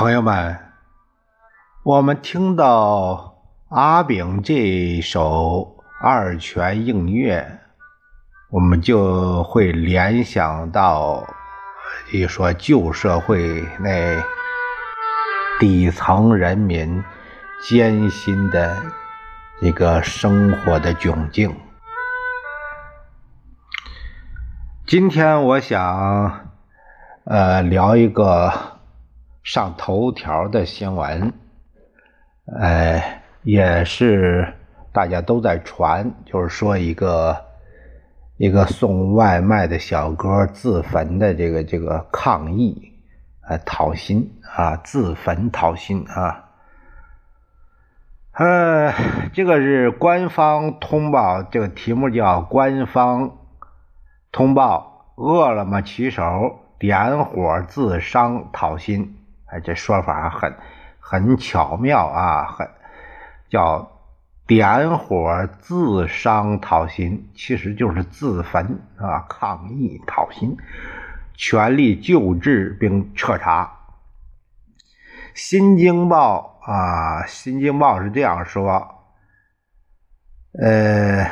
朋友们，我们听到阿炳这首二泉映月，我们就会联想到一说旧社会那底层人民艰辛的一个生活的窘境。今天我想，呃，聊一个。上头条的新闻，呃，也是大家都在传，就是说一个一个送外卖的小哥自焚的这个这个抗议，呃，讨薪啊，自焚讨薪啊，呃，这个是官方通报，这个题目叫官方通报，饿了么骑手点火自伤讨薪。哎，这说法很很巧妙啊，很叫点火自伤讨薪，其实就是自焚啊，抗议讨薪，全力救治并彻查。新京报啊，新京报是这样说，呃，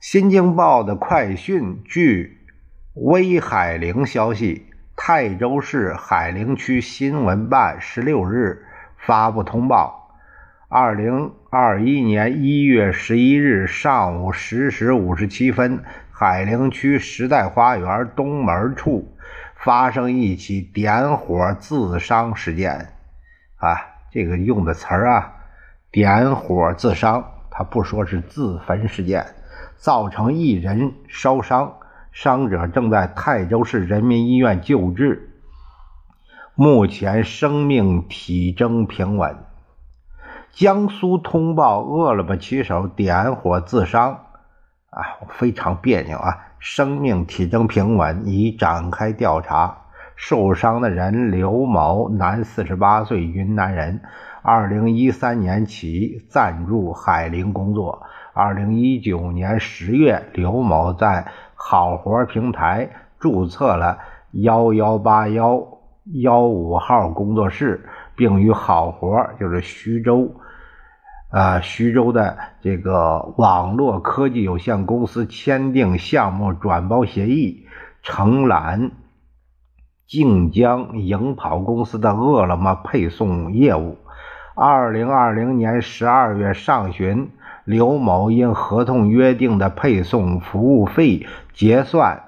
新京报的快讯，据威海陵消息。泰州市海陵区新闻办十六日发布通报：二零二一年一月十一日上午十时五十七分，海陵区时代花园东门处发生一起点火自伤事件。啊，这个用的词儿啊，点火自伤，他不说是自焚事件，造成一人烧伤。伤者正在泰州市人民医院救治，目前生命体征平稳。江苏通报：饿了么骑手点火自伤，啊，非常别扭啊！生命体征平稳，已展开调查。受伤的人刘某，男，四十八岁，云南人，二零一三年起暂住海陵工作。二零一九年十月，刘某在。好活平台注册了幺幺八幺幺五号工作室，并与好活就是徐州，啊徐州的这个网络科技有限公司签订项目转包协议，承揽晋江营跑公司的饿了么配送业务。二零二零年十二月上旬。刘某因合同约定的配送服务费结算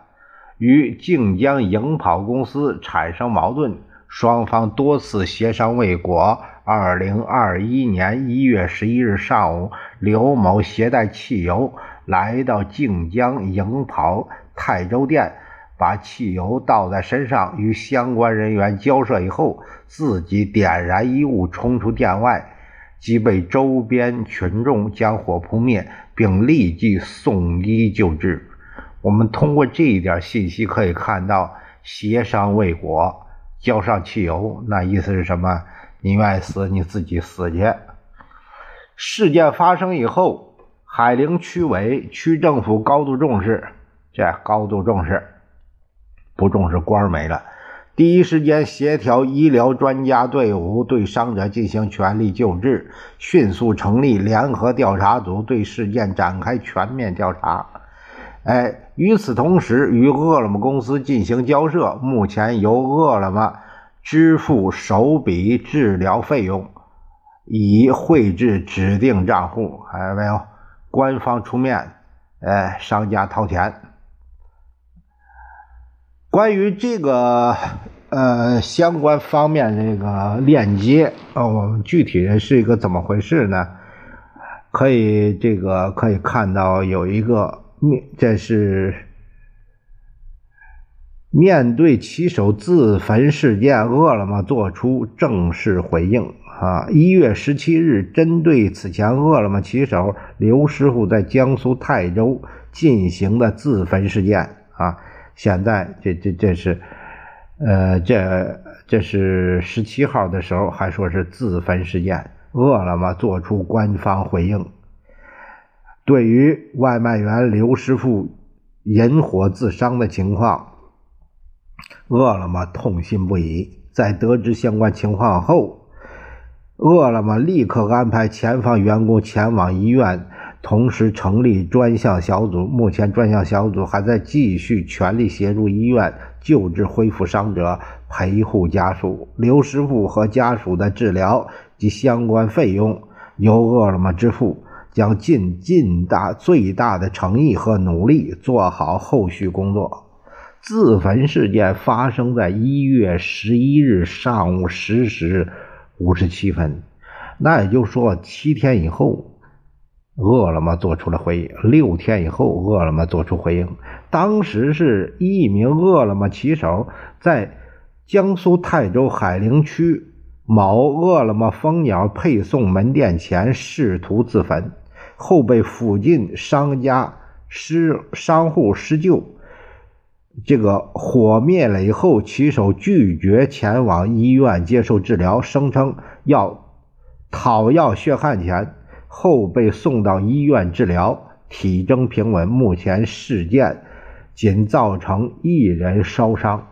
与靖江营跑公司产生矛盾，双方多次协商未果。二零二一年一月十一日上午，刘某携带汽油来到靖江营跑泰州店，把汽油倒在身上，与相关人员交涉以后，自己点燃衣物冲出店外。即被周边群众将火扑灭，并立即送医救治。我们通过这一点信息可以看到，协商未果，浇上汽油，那意思是什么？你愿意死，你自己死去。事件发生以后，海陵区委、区政府高度重视，这高度重视，不重视官没了。第一时间协调医疗专家队伍，对伤者进行全力救治，迅速成立联合调查组，对事件展开全面调查。哎，与此同时，与饿了么公司进行交涉，目前由饿了么支付首笔治疗费用，已汇至指定账户。还有没有？官方出面，哎，商家掏钱。关于这个呃相关方面这个链接啊，我们具体是一个怎么回事呢？可以这个可以看到有一个面，这是面对骑手自焚事件，饿了么做出正式回应啊。一月十七日，针对此前饿了么骑手刘师傅在江苏泰州进行的自焚事件啊。现在这这这是，呃，这这是十七号的时候还说是自焚事件，饿了么做出官方回应，对于外卖员刘师傅引火自伤的情况，饿了么痛心不已，在得知相关情况后，饿了么立刻安排前方员工前往医院，同时成立专项小组。目前，专项小组还在继续全力协助医院救治恢复伤者、陪护家属。刘师傅和家属的治疗及相关费用由饿了么支付。将尽尽大最大的诚意和努力做好后续工作。自焚事件发生在一月十一日上午十时五十七分，那也就是说，七天以后，饿了么做出了回应；六天以后，饿了么做出回应。当时是一名饿了么骑手在江苏泰州海陵区某饿了么蜂鸟配送门店前试图自焚。后被附近商家施商户施救，这个火灭了以后，骑手拒绝前往医院接受治疗，声称要讨要血汗钱，后被送到医院治疗，体征平稳。目前事件仅造成一人烧伤。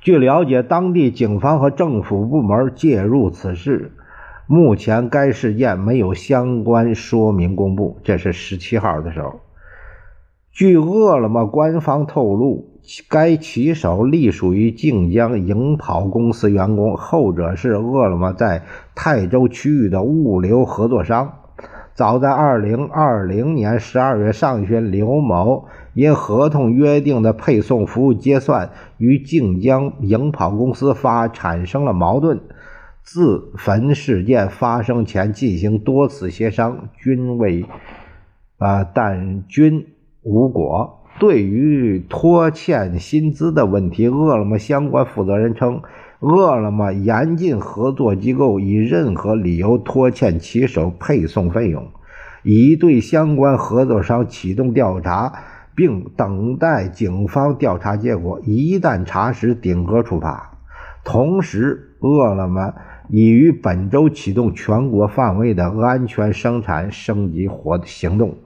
据了解，当地警方和政府部门介入此事。目前该事件没有相关说明公布。这是十七号的时候。据饿了么官方透露，该骑手隶属于靖江营跑公司员工，后者是饿了么在泰州区域的物流合作商。早在二零二零年十二月上旬，刘某因合同约定的配送服务结算与靖江营跑公司发产生了矛盾。自焚事件发生前进行多次协商，均未啊，但均无果。对于拖欠薪资的问题，饿了么相关负责人称，饿了么严禁合作机构以任何理由拖欠骑手配送费用，已对相关合作商启动调查，并等待警方调查结果。一旦查实，顶格处罚。同时，饿了么。已于本周启动全国范围的安全生产升级活行动。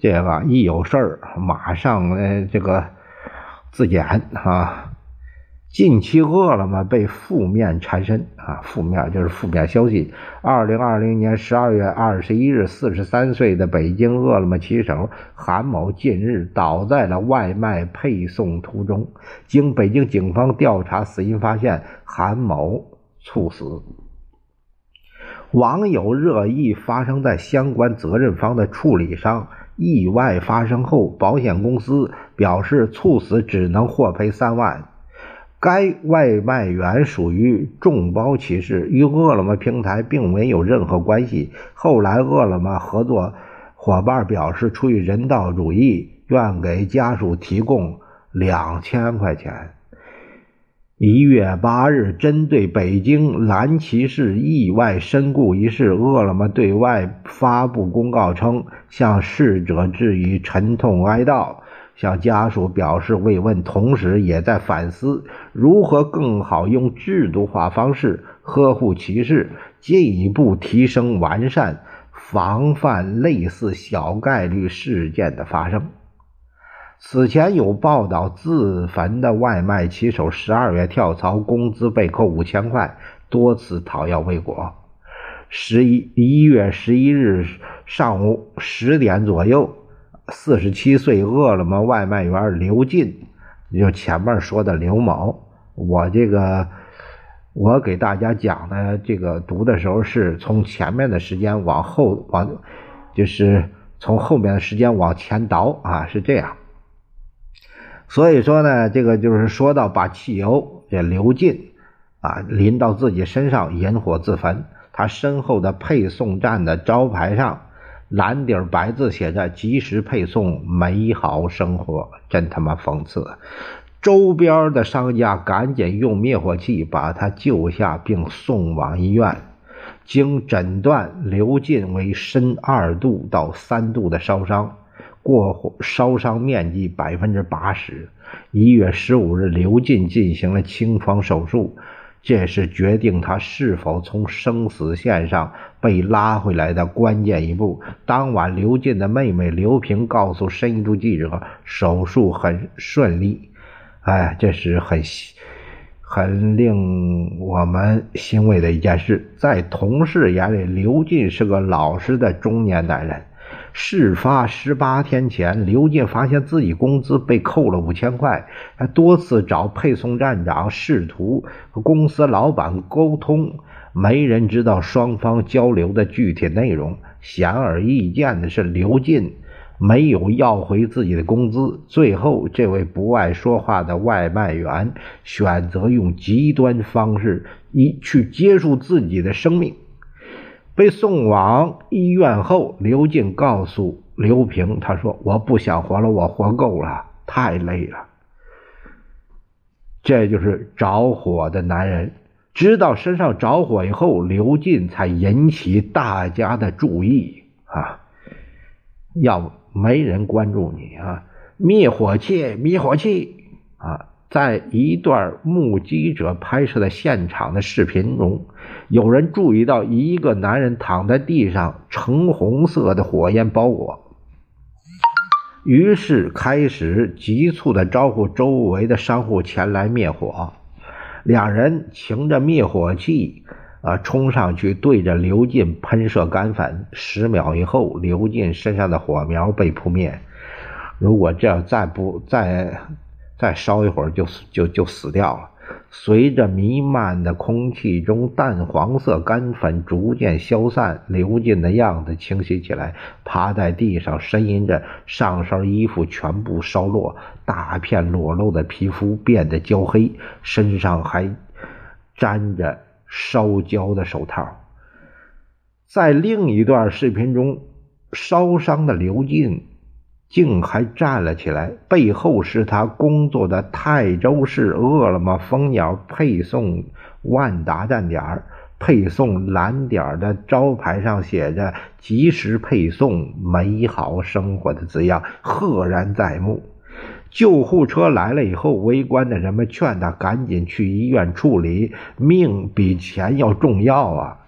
这个一有事儿，马上呃这个自检啊。近期饿了么被负面缠身啊，负面就是负面消息。二零二零年十二月二十一日，四十三岁的北京饿了么骑手韩某近日倒在了外卖配送途中。经北京警方调查，死因发现韩某。猝死。网友热议发生在相关责任方的处理上。意外发生后，保险公司表示猝死只能获赔三万。该外卖员属于众包骑士，与饿了么平台并没有任何关系。后来，饿了么合作伙伴表示，出于人道主义，愿给家属提供两千块钱。一月八日，针对北京蓝旗市意外身故一事，饿了么对外发布公告称，向逝者致以沉痛哀悼，向家属表示慰问，同时也在反思如何更好用制度化方式呵护骑士，进一步提升完善，防范类似小概率事件的发生。此前有报道，自焚的外卖骑手十二月跳槽，工资被扣五千块，多次讨要未果。十一一月十一日上午十点左右，四十七岁饿了么外卖员刘进，就前面说的刘某，我这个我给大家讲的这个读的时候，是从前面的时间往后往，就是从后面的时间往前倒啊，是这样。所以说呢，这个就是说到把汽油这流进啊淋到自己身上引火自焚。他身后的配送站的招牌上蓝底白字写着“及时配送，美好生活”，真他妈讽刺！周边的商家赶紧用灭火器把他救下，并送往医院。经诊断，刘进为深二度到三度的烧伤。过烧伤面积百分之八十。一月十五日，刘进进行了清创手术，这是决定他是否从生死线上被拉回来的关键一步。当晚，刘进的妹妹刘平告诉深度记者，手术很顺利。哎，这是很很令我们欣慰的一件事，在同事眼里，刘进是个老实的中年男人。事发十八天前，刘进发现自己工资被扣了五千块，他多次找配送站长试图和公司老板沟通，没人知道双方交流的具体内容。显而易见的是，刘进没有要回自己的工资。最后，这位不爱说话的外卖员选择用极端方式一去结束自己的生命。被送往医院后，刘进告诉刘平：“他说我不想活了，我活够了，太累了。”这就是着火的男人。知道身上着火以后，刘进才引起大家的注意啊！要没人关注你啊？灭火器，灭火器啊！在一段目击者拍摄的现场的视频中，有人注意到一个男人躺在地上，橙红色的火焰包裹，于是开始急促的招呼周围的商户前来灭火。两人擎着灭火器啊，冲上去对着刘进喷射干粉。十秒以后，刘进身上的火苗被扑灭。如果这再不再……再烧一会儿就就就死掉了。随着弥漫的空气中淡黄色干粉逐渐消散，刘进的样子清晰起来，趴在地上呻吟着，上身衣服全部烧落，大片裸露的皮肤变得焦黑，身上还沾着烧焦的手套。在另一段视频中，烧伤的刘进。竟还站了起来，背后是他工作的泰州市饿了么蜂鸟配送万达站点儿，配送蓝点儿的招牌上写着“及时配送，美好生活”的字样，赫然在目。救护车来了以后，围观的人们劝他赶紧去医院处理，命比钱要重要啊。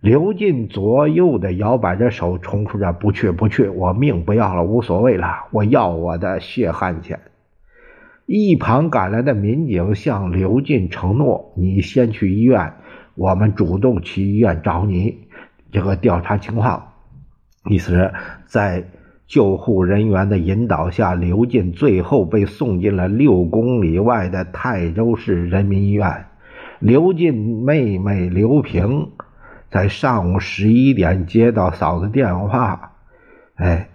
刘进左右的摇摆着手，重复着：“不去，不去，我命不要了，无所谓了，我要我的血汗钱。”一旁赶来的民警向刘进承诺：“你先去医院，我们主动去医院找你，这个调查情况。”意思是，在救护人员的引导下，刘进最后被送进了六公里外的泰州市人民医院。刘进妹妹刘平。在上午十一点接到嫂子电话，哎，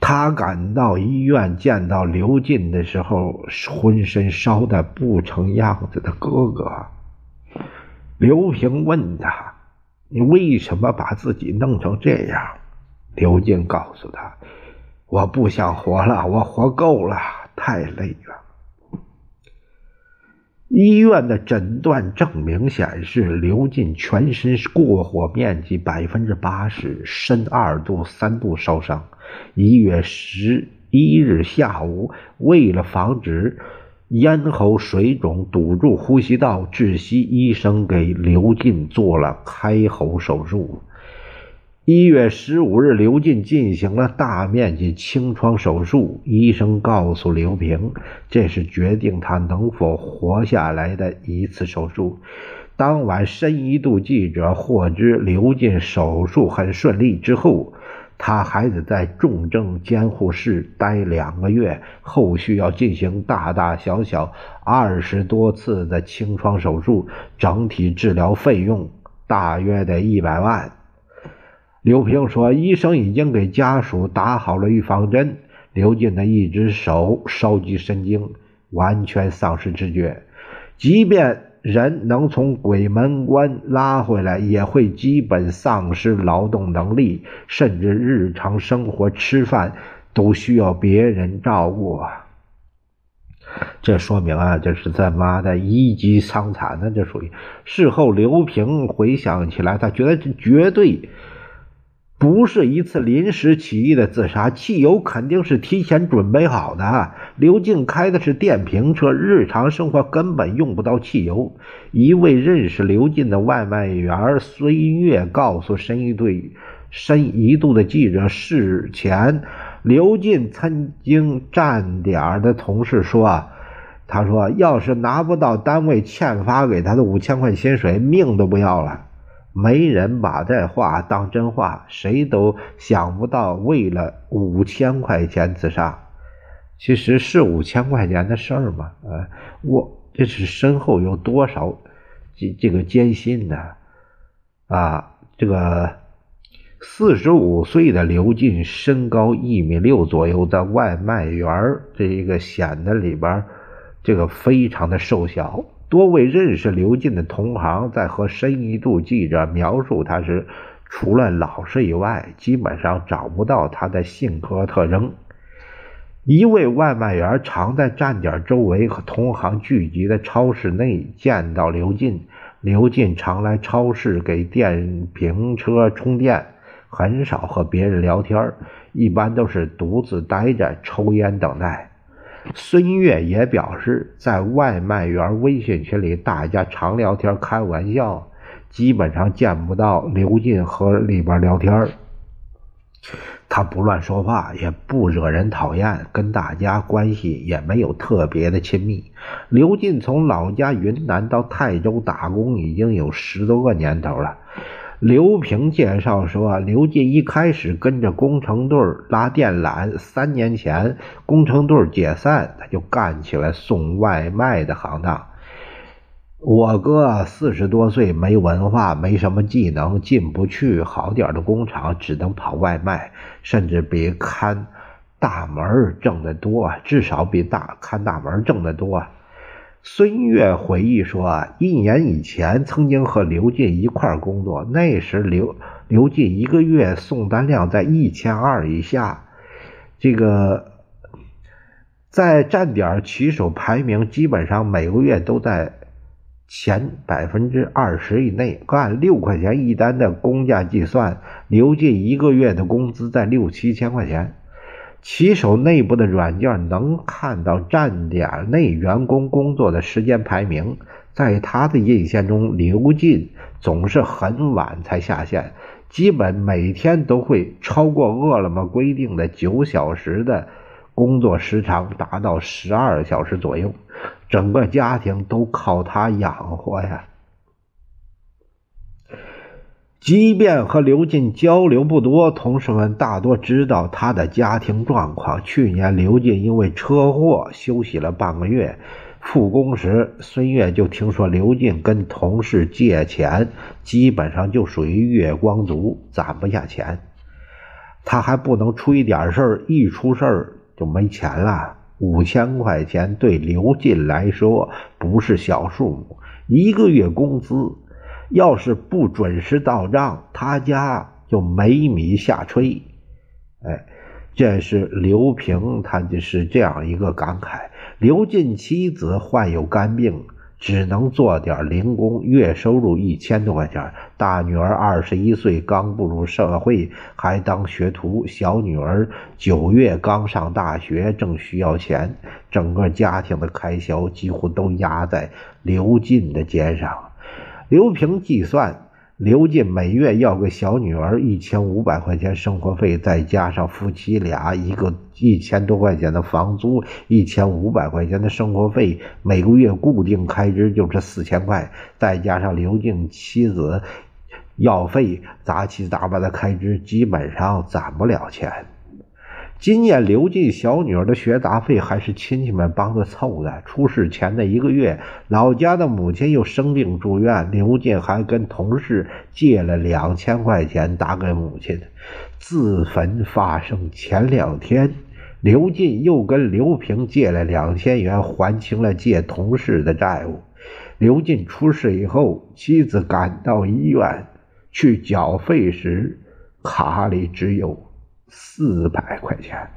他赶到医院见到刘进的时候，浑身烧的不成样子的哥哥。刘平问他：“你为什么把自己弄成这样？”刘进告诉他：“我不想活了，我活够了，太累了。”医院的诊断证明显示，刘进全身过火面积百分之八十，深二度三度烧伤。一月十一日下午，为了防止咽喉水肿堵住呼吸道窒息，医生给刘进做了开喉手术。一月十五日，刘进进行了大面积清创手术。医生告诉刘平，这是决定他能否活下来的一次手术。当晚，深一度记者获知刘进手术很顺利之后，他还得在重症监护室待两个月，后续要进行大大小小二十多次的清创手术，整体治疗费用大约得一百万。刘平说：“医生已经给家属打好了预防针。刘进的一只手烧及神经，完全丧失知觉。即便人能从鬼门关拉回来，也会基本丧失劳动能力，甚至日常生活吃饭都需要别人照顾。这说明啊，这是他妈的一级伤残呢！这属于事后，刘平回想起来，他觉得这绝对。”不是一次临时起意的自杀，汽油肯定是提前准备好的。刘静开的是电瓶车，日常生活根本用不到汽油。一位认识刘进的外卖员孙月告诉深一队深一度的记者，事前刘进曾经站点的同事说：“啊他说：“要是拿不到单位欠发给他的五千块薪水，命都不要了。”没人把这话当真话，谁都想不到为了五千块钱自杀。其实是五千块钱的事儿吗？呃，我这是身后有多少这这个艰辛呢？啊，这个四十五岁的刘进，身高一米六左右，在外卖员这一个显得里边这个非常的瘦小。多位认识刘进的同行在和深一度记者描述他时，除了老实以外，基本上找不到他的性格特征。一位外卖员常在站点周围和同行聚集的超市内见到刘进。刘进常来超市给电瓶车充电，很少和别人聊天，一般都是独自待着抽烟等待。孙越也表示，在外卖员微信群里，大家常聊天开玩笑，基本上见不到刘进和里边聊天。他不乱说话，也不惹人讨厌，跟大家关系也没有特别的亲密。刘进从老家云南到泰州打工已经有十多个年头了。刘平介绍说，刘进一开始跟着工程队拉电缆，三年前工程队解散，他就干起了送外卖的行当。我哥四十多岁，没文化，没什么技能，进不去好点的工厂，只能跑外卖，甚至比看大门挣得多，至少比大看大门挣得多。孙越回忆说：“啊一年以前，曾经和刘进一块工作，那时刘刘进一个月送单量在一千二以下，这个在站点骑手排名基本上每个月都在前百分之二十以内。按六块钱一单的工价计算，刘进一个月的工资在六七千块钱。”骑手内部的软件能看到站点内员工工作的时间排名，在他的印象中，刘进总是很晚才下线，基本每天都会超过饿了么规定的九小时的工作时长，达到十二小时左右，整个家庭都靠他养活呀。即便和刘进交流不多，同事们大多知道他的家庭状况。去年刘进因为车祸休息了半个月，复工时，孙越就听说刘进跟同事借钱，基本上就属于月光族，攒不下钱。他还不能出一点事儿，一出事儿就没钱了。五千块钱对刘进来说不是小数目，一个月工资。要是不准时到账，他家就没米下炊。哎，这是刘平，他就是这样一个感慨。刘进妻子患有肝病，只能做点零工，月收入一千多块钱。大女儿二十一岁，刚步入社会，还当学徒。小女儿九月刚上大学，正需要钱。整个家庭的开销几乎都压在刘进的肩上。刘平计算，刘进每月要给小女儿一千五百块钱生活费，再加上夫妻俩一个一千多块钱的房租，一千五百块钱的生活费，每个月固定开支就是四千块，再加上刘进妻子药费，杂七杂八的开支，基本上攒不了钱。今年刘进小女儿的学杂费还是亲戚们帮着凑的。出事前的一个月，老家的母亲又生病住院，刘进还跟同事借了两千块钱打给母亲。自焚发生前两天，刘进又跟刘平借了两千元，还清了借同事的债务。刘进出事以后，妻子赶到医院去缴费时，卡里只有。四百块钱。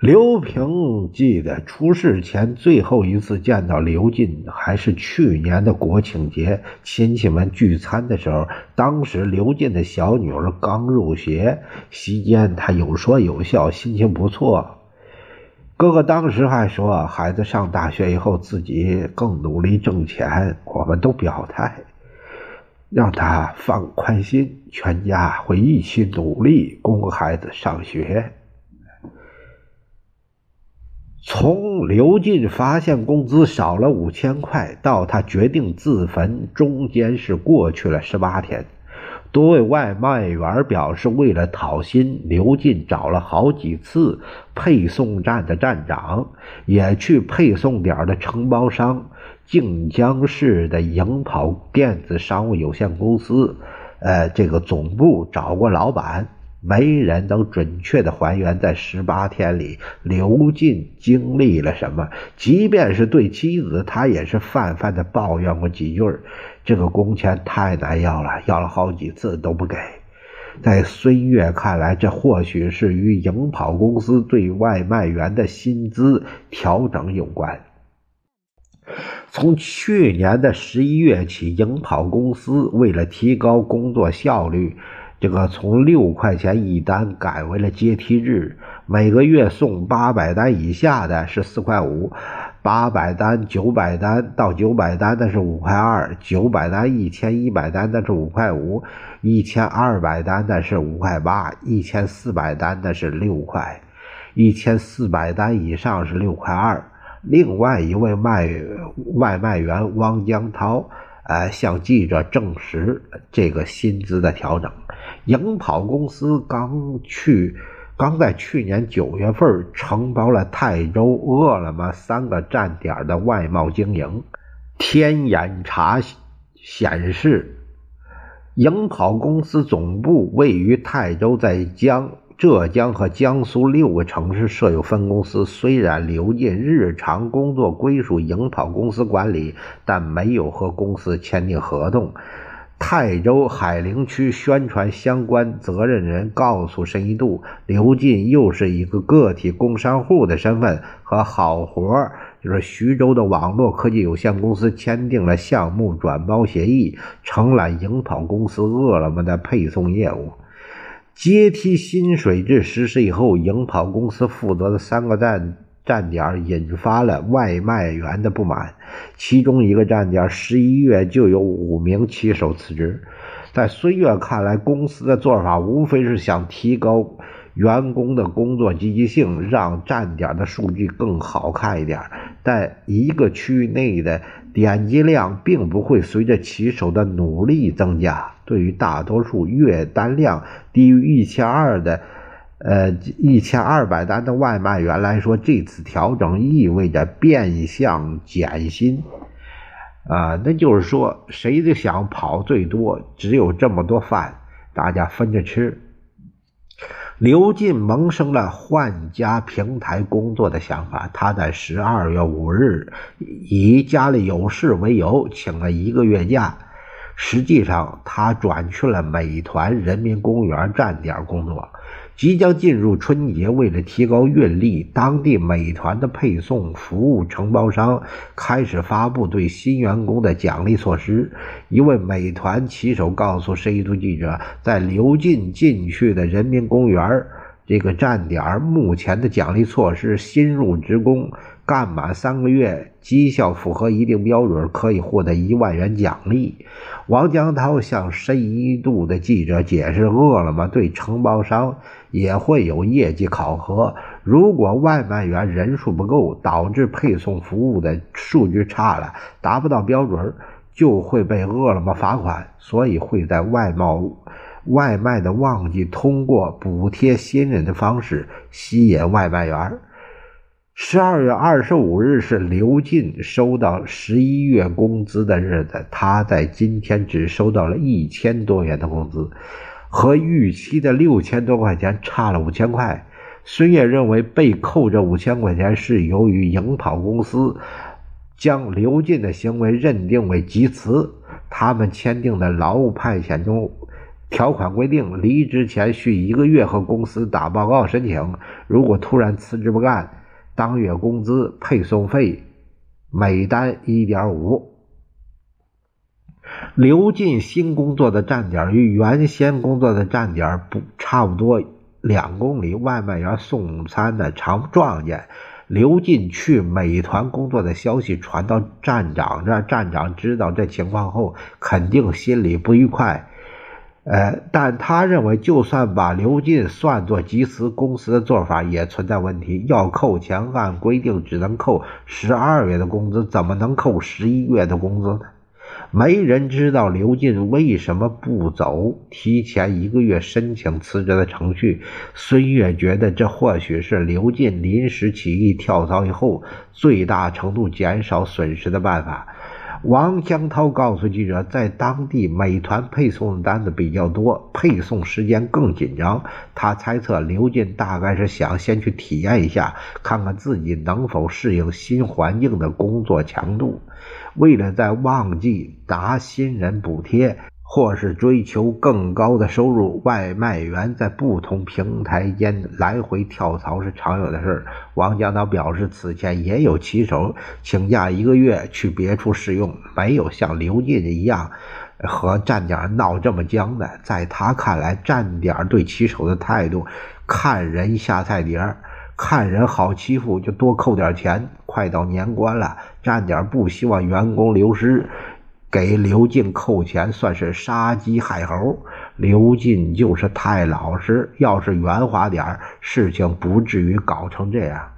刘平记得出事前最后一次见到刘进，还是去年的国庆节，亲戚们聚餐的时候。当时刘进的小女儿刚入学，席间他有说有笑，心情不错。哥哥当时还说，孩子上大学以后自己更努力挣钱，我们都表态。让他放宽心，全家会一起努力供孩子上学。从刘进发现工资少了五千块到他决定自焚，中间是过去了十八天。多位外卖员表示，为了讨薪，刘进找了好几次配送站的站长，也去配送点的承包商靖江市的营跑电子商务有限公司，呃，这个总部找过老板。没人能准确的还原在十八天里刘进经历了什么。即便是对妻子，他也是泛泛的抱怨过几句这个工钱太难要了，要了好几次都不给。在孙越看来，这或许是与营跑公司对外卖员的薪资调整有关。从去年的十一月起，营跑公司为了提高工作效率。这个从六块钱一单改为了阶梯制，每个月送八百单以下的是四块五，八百单、九百单到九百单的是五块二，九百单、一千一百单的是五块五，一千二百单的是五块八，一千四百单的是六块，一千四百单以上是六块二。另外一位卖外卖员汪江涛，呃，向记者证实这个薪资的调整。营跑公司刚去，刚在去年九月份承包了泰州、饿了么三个站点的外贸经营。天眼查显示，营跑公司总部位于泰州，在江浙江和江苏六个城市设有分公司。虽然刘进日常工作归属营跑公司管理，但没有和公司签订合同。泰州海陵区宣传相关责任人告诉申一度，刘进又是一个个体工商户的身份，和好活儿就是徐州的网络科技有限公司签订了项目转包协议，承揽营跑公司饿了么的配送业务。阶梯薪水制实施以后，营跑公司负责的三个站。站点引发了外卖员的不满，其中一个站点十一月就有五名骑手辞职。在孙越看来，公司的做法无非是想提高员工的工作积极性，让站点的数据更好看一点。但一个区域内的点击量并不会随着骑手的努力增加。对于大多数月单量低于一千二的。呃，一千二百单的外卖员来说，这次调整意味着变相减薪啊，那就是说，谁都想跑最多，只有这么多饭，大家分着吃。刘进萌生了换家平台工作的想法，他在十二月五日以家里有事为由，请了一个月假，实际上他转去了美团人民公园站点工作。即将进入春节，为了提高运力，当地美团的配送服务承包商开始发布对新员工的奖励措施。一位美团骑手告诉十一度记者，在流进进去的人民公园这个站点，目前的奖励措施：新入职工干满三个月，绩效符合一定标准，可以获得一万元奖励。王江涛向十一度的记者解释，饿了么对承包商。也会有业绩考核。如果外卖员人数不够，导致配送服务的数据差了，达不到标准，就会被饿了么罚款。所以会在外贸外卖的旺季，通过补贴新人的方式吸引外卖员。十二月二十五日是刘进收到十一月工资的日子，他在今天只收到了一千多元的工资。和预期的六千多块钱差了五千块。孙越认为被扣这五千块钱是由于营跑公司将刘进的行为认定为急辞。他们签订的劳务派遣中条款规定，离职前需一个月和公司打报告申请。如果突然辞职不干，当月工资配送费每单一点五。刘进新工作的站点与原先工作的站点不差不多两公里。外卖员送餐的常撞见。刘进去美团工作的消息传到站长这，站长知道这情况后，肯定心里不愉快。呃，但他认为，就算把刘进算作集资公司的做法也存在问题。要扣钱，按规定只能扣十二月的工资，怎么能扣十一月的工资呢？没人知道刘进为什么不走提前一个月申请辞职的程序。孙越觉得，这或许是刘进临时起意跳槽以后，最大程度减少损失的办法。王江涛告诉记者，在当地美团配送的单子比较多，配送时间更紧张。他猜测刘进大概是想先去体验一下，看看自己能否适应新环境的工作强度。为了在旺季拿新人补贴。或是追求更高的收入，外卖员在不同平台间来回跳槽是常有的事王江涛表示，此前也有骑手请假一个月去别处试用，没有像刘进一样和站点闹这么僵的。在他看来，站点对骑手的态度，看人下菜碟看人好欺负就多扣点钱。快到年关了，站点不希望员工流失。给刘进扣钱算是杀鸡害猴，刘进就是太老实。要是圆滑点事情不至于搞成这样。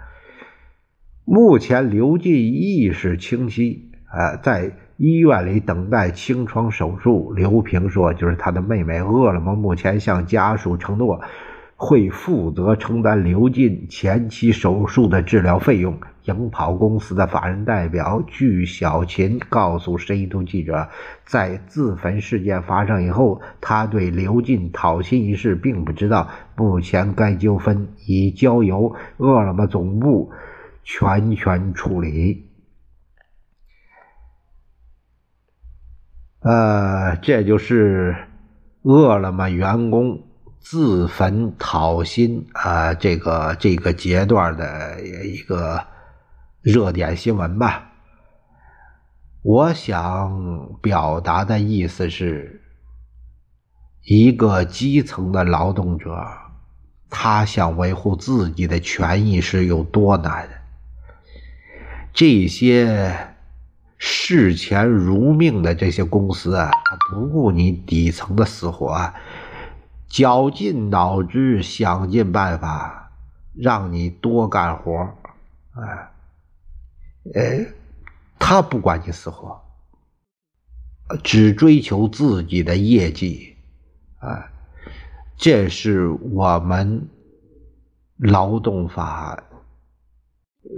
目前刘进意识清晰，呃，在医院里等待清创手术。刘平说，就是他的妹妹饿了么，目前向家属承诺。会负责承担刘进前期手术的治疗费用。营跑公司的法人代表具小琴告诉深一图记者，在自焚事件发生以后，他对刘进讨薪一事并不知道。目前该纠纷已交由饿了么总部全权处理。呃，这就是饿了么员工。自焚讨薪啊，这个这个阶段的一个热点新闻吧。我想表达的意思是，一个基层的劳动者，他想维护自己的权益是有多难。这些视钱如命的这些公司啊，他不顾你底层的死活。绞尽脑汁，想尽办法让你多干活哎，呃，他不管你死活，只追求自己的业绩，啊，这是我们劳动法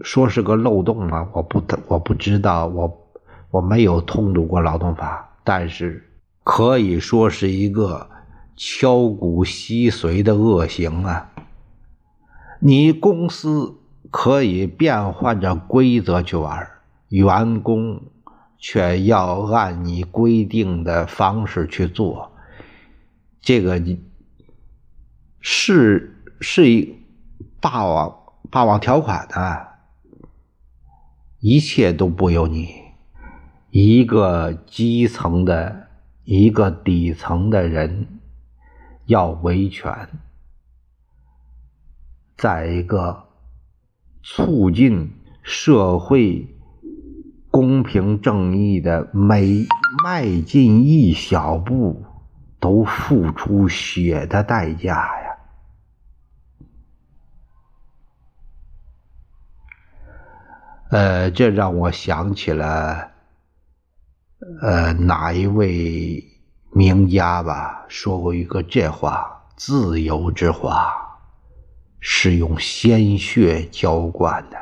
说是个漏洞啊？我不，我不知道，我我没有通读过劳动法，但是可以说是一个。敲骨吸髓的恶行啊！你公司可以变换着规则去玩，员工却要按你规定的方式去做，这个是是一霸王霸王条款的，一切都不由你。一个基层的，一个底层的人。要维权，在一个促进社会公平正义的每迈进一小步，都付出血的代价呀！呃，这让我想起了，呃，哪一位？名家吧说过一个这话：“自由之花是用鲜血浇灌的。”